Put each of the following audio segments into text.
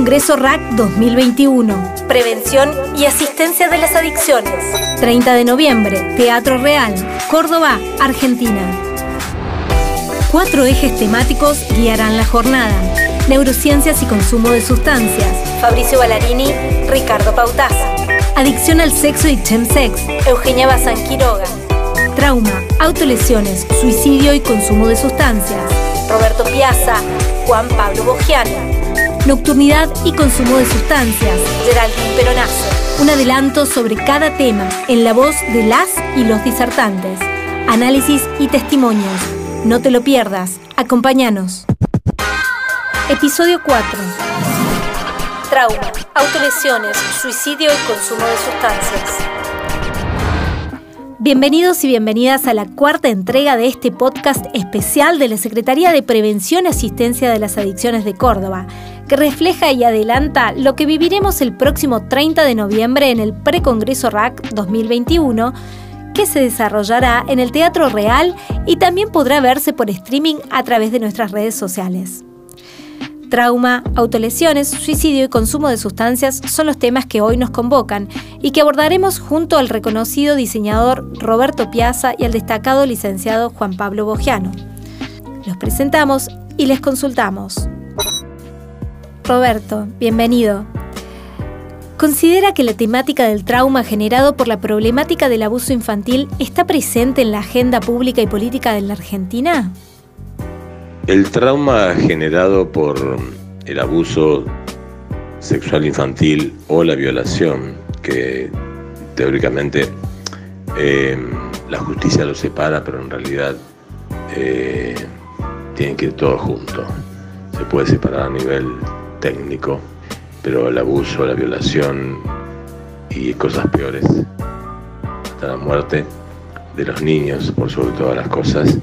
Precongreso RAC 2021. Prevención y asistencia de las adicciones. 30 de noviembre, Teatro Real, Córdoba, Argentina. Cuatro ejes temáticos guiarán la jornada. Neurociencias y consumo de sustancias. Fabricio Ballarini, Ricardo Pautaza. Adicción al sexo y chemsex. Eugenia Bazán Quiroga. Trauma, autolesiones, suicidio y consumo de sustancias. Roberto Piazza, Juan Pablo Bogiano. Nocturnidad y consumo de sustancias. Geraldine Peronazo. Un adelanto sobre cada tema en la voz de las y los disertantes. Análisis y testimonios. No te lo pierdas. Acompáñanos. Episodio 4. Trauma, autolesiones, suicidio y consumo de sustancias. Bienvenidos y bienvenidas a la cuarta entrega de este podcast especial de la Secretaría de Prevención y Asistencia de las Adicciones de Córdoba, que refleja y adelanta lo que viviremos el próximo 30 de noviembre en el Precongreso RAC 2021 que se desarrollará en el Teatro Real y también podrá verse por streaming a través de nuestras redes sociales. Trauma, autolesiones, suicidio y consumo de sustancias son los temas que hoy nos convocan y que abordaremos junto al reconocido diseñador Roberto Piazza y al destacado licenciado Juan Pablo Bogiano. Los presentamos y les consultamos. Roberto, bienvenido. ¿Considera que la temática del trauma generado por la problemática del abuso infantil está presente en la agenda pública y política de la Argentina? El trauma generado por el abuso sexual infantil o la violación, que teóricamente eh, la justicia lo separa, pero en realidad eh, tienen que ir todos juntos. Se puede separar a nivel técnico, pero el abuso, la violación y cosas peores, hasta la muerte de los niños, por sobre todas las cosas,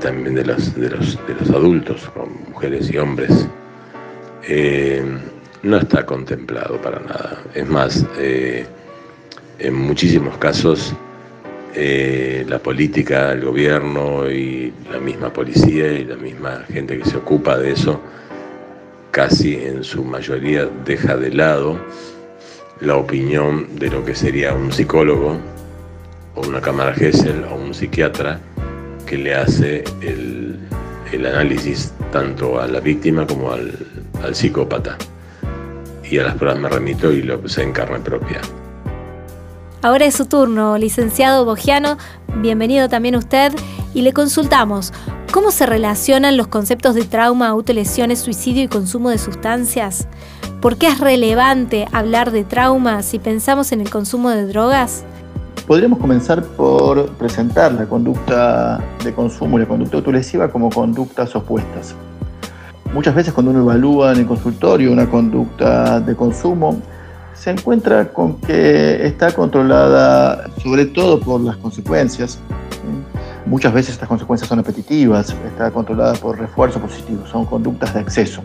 también de los, de los, de los adultos, mujeres y hombres, eh, no está contemplado para nada. Es más, eh, en muchísimos casos eh, la política, el gobierno y la misma policía y la misma gente que se ocupa de eso, casi en su mayoría deja de lado la opinión de lo que sería un psicólogo o una cámara Gesell o un psiquiatra que le hace el, análisis tanto a la víctima como al, psicópata. Y a las pruebas me remito y lo sé en carne propia. Ahora es su turno, licenciado Bogiano. Bienvenido también usted. Y le consultamos, ¿cómo se relacionan los conceptos de trauma, autolesiones, suicidio y consumo de sustancias? ¿Por qué es relevante hablar de trauma si pensamos en el consumo de drogas? Podríamos comenzar por presentar la conducta de consumo y la conducta autolesiva como conductas opuestas. Muchas veces cuando uno evalúa en el consultorio una conducta de consumo, se encuentra con que está controlada sobre todo por las consecuencias. Muchas veces estas consecuencias son repetitivas, está controlada por refuerzo positivo, son conductas de exceso.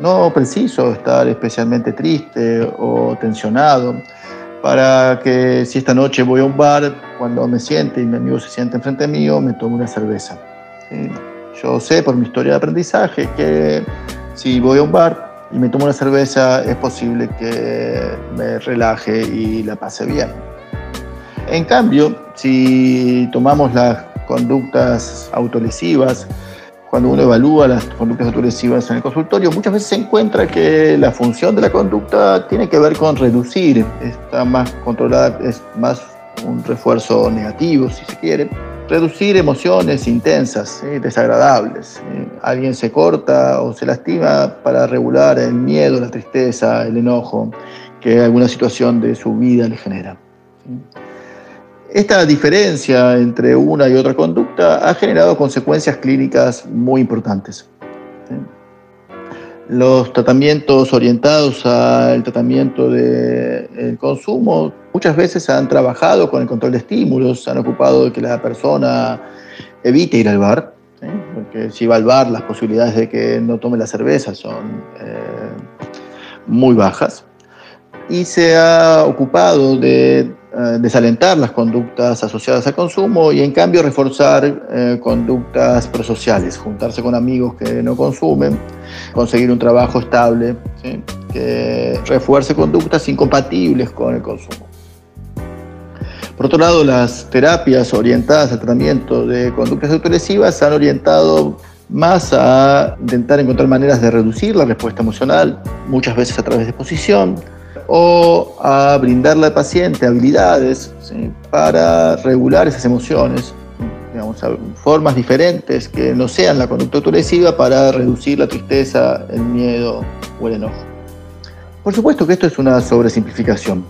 No preciso estar especialmente triste o tensionado, para que si esta noche voy a un bar, cuando me siente y mi amigo se siente enfrente mío, me tomo una cerveza. Yo sé por mi historia de aprendizaje que si voy a un bar y me tomo una cerveza es posible que me relaje y la pase bien. En cambio, si tomamos las conductas autolesivas, cuando uno evalúa las conductas autolesivas en el consultorio, muchas veces se encuentra que la función de la conducta tiene que ver con reducir, está más controlada, es más un refuerzo negativo, si se quiere. Reducir emociones intensas, desagradables. Alguien se corta o se lastima para regular el miedo, la tristeza, el enojo que alguna situación de su vida le genera. Esta diferencia entre una y otra conducta ha generado consecuencias clínicas muy importantes. Los tratamientos orientados al tratamiento del consumo muchas veces han trabajado con el control de estímulos, han ocupado de que la persona evite ir al bar, porque si va al bar las posibilidades de que no tome la cerveza son eh, muy bajas. Y se ha ocupado de eh, desalentar las conductas asociadas al consumo y en cambio reforzar eh, conductas prosociales, juntarse con amigos que no consumen, conseguir un trabajo estable, que refuerce conductas incompatibles con el consumo. Por otro lado, las terapias orientadas al tratamiento de conductas autolesivas han orientado más a intentar encontrar maneras de reducir la respuesta emocional, muchas veces a través de exposición, o a brindarle al paciente habilidades para regular esas emociones, digamos, formas diferentes que no sean la conducta autolesiva para reducir la tristeza, el miedo o el enojo. Por supuesto que esto es una sobresimplificación.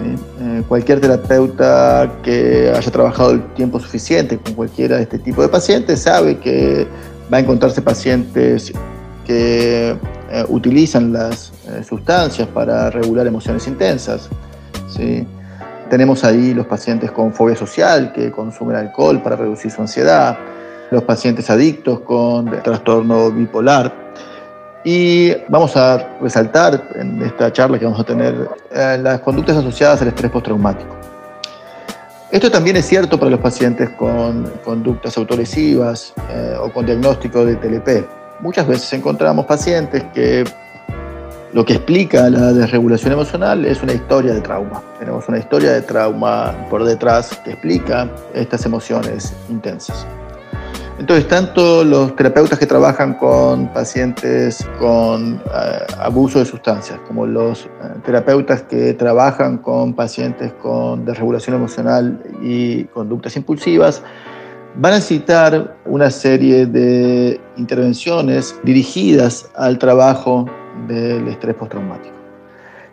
Eh, cualquier terapeuta que haya trabajado el tiempo suficiente con cualquiera de este tipo de pacientes sabe que va a encontrarse pacientes que eh, utilizan las eh, sustancias para regular emociones intensas. ¿sí? Tenemos ahí los pacientes con fobia social que consumen alcohol para reducir su ansiedad, los pacientes adictos con trastorno bipolar. Y vamos a resaltar en esta charla que vamos a tener eh, las conductas asociadas al estrés postraumático. Esto también es cierto para los pacientes con conductas autolesivas o con diagnóstico de TLP. Muchas veces encontramos pacientes que lo que explica la desregulación emocional es una historia de trauma. Tenemos una historia de trauma por detrás que explica estas emociones intensas. Entonces, tanto los terapeutas que trabajan con pacientes con eh, abuso de sustancias, como los eh, terapeutas que trabajan con pacientes con desregulación emocional y conductas impulsivas, van a necesitar una serie de intervenciones dirigidas al trabajo del estrés postraumático.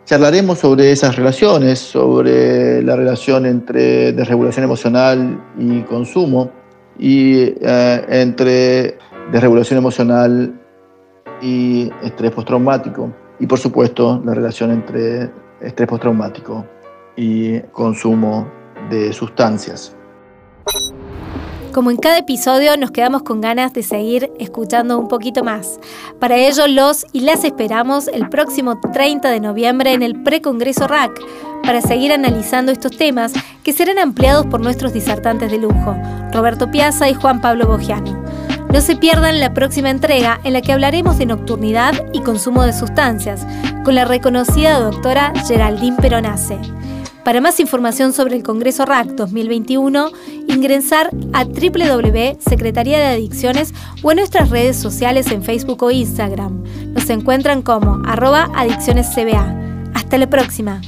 Charlaremos sobre esas relaciones, sobre la relación entre desregulación emocional y consumo y eh, entre desregulación emocional y estrés postraumático y por supuesto la relación entre estrés postraumático y consumo de sustancias. Como en cada episodio nos quedamos con ganas de seguir escuchando un poquito más. Para ello los y las esperamos el próximo 30 de noviembre en el Precongreso RAC para seguir analizando estos temas que serán ampliados por nuestros disertantes de lujo, Roberto Piazza y Juan Pablo Bogiano. No se pierdan la próxima entrega en la que hablaremos de nocturnidad y consumo de sustancias con la reconocida doctora Geraldine Peronace. Para más información sobre el Congreso RAC 2021, ingresar a www.secretaría de Adicciones o en nuestras redes sociales en Facebook o Instagram. Nos encuentran como arroba adiccionescba. Hasta la próxima.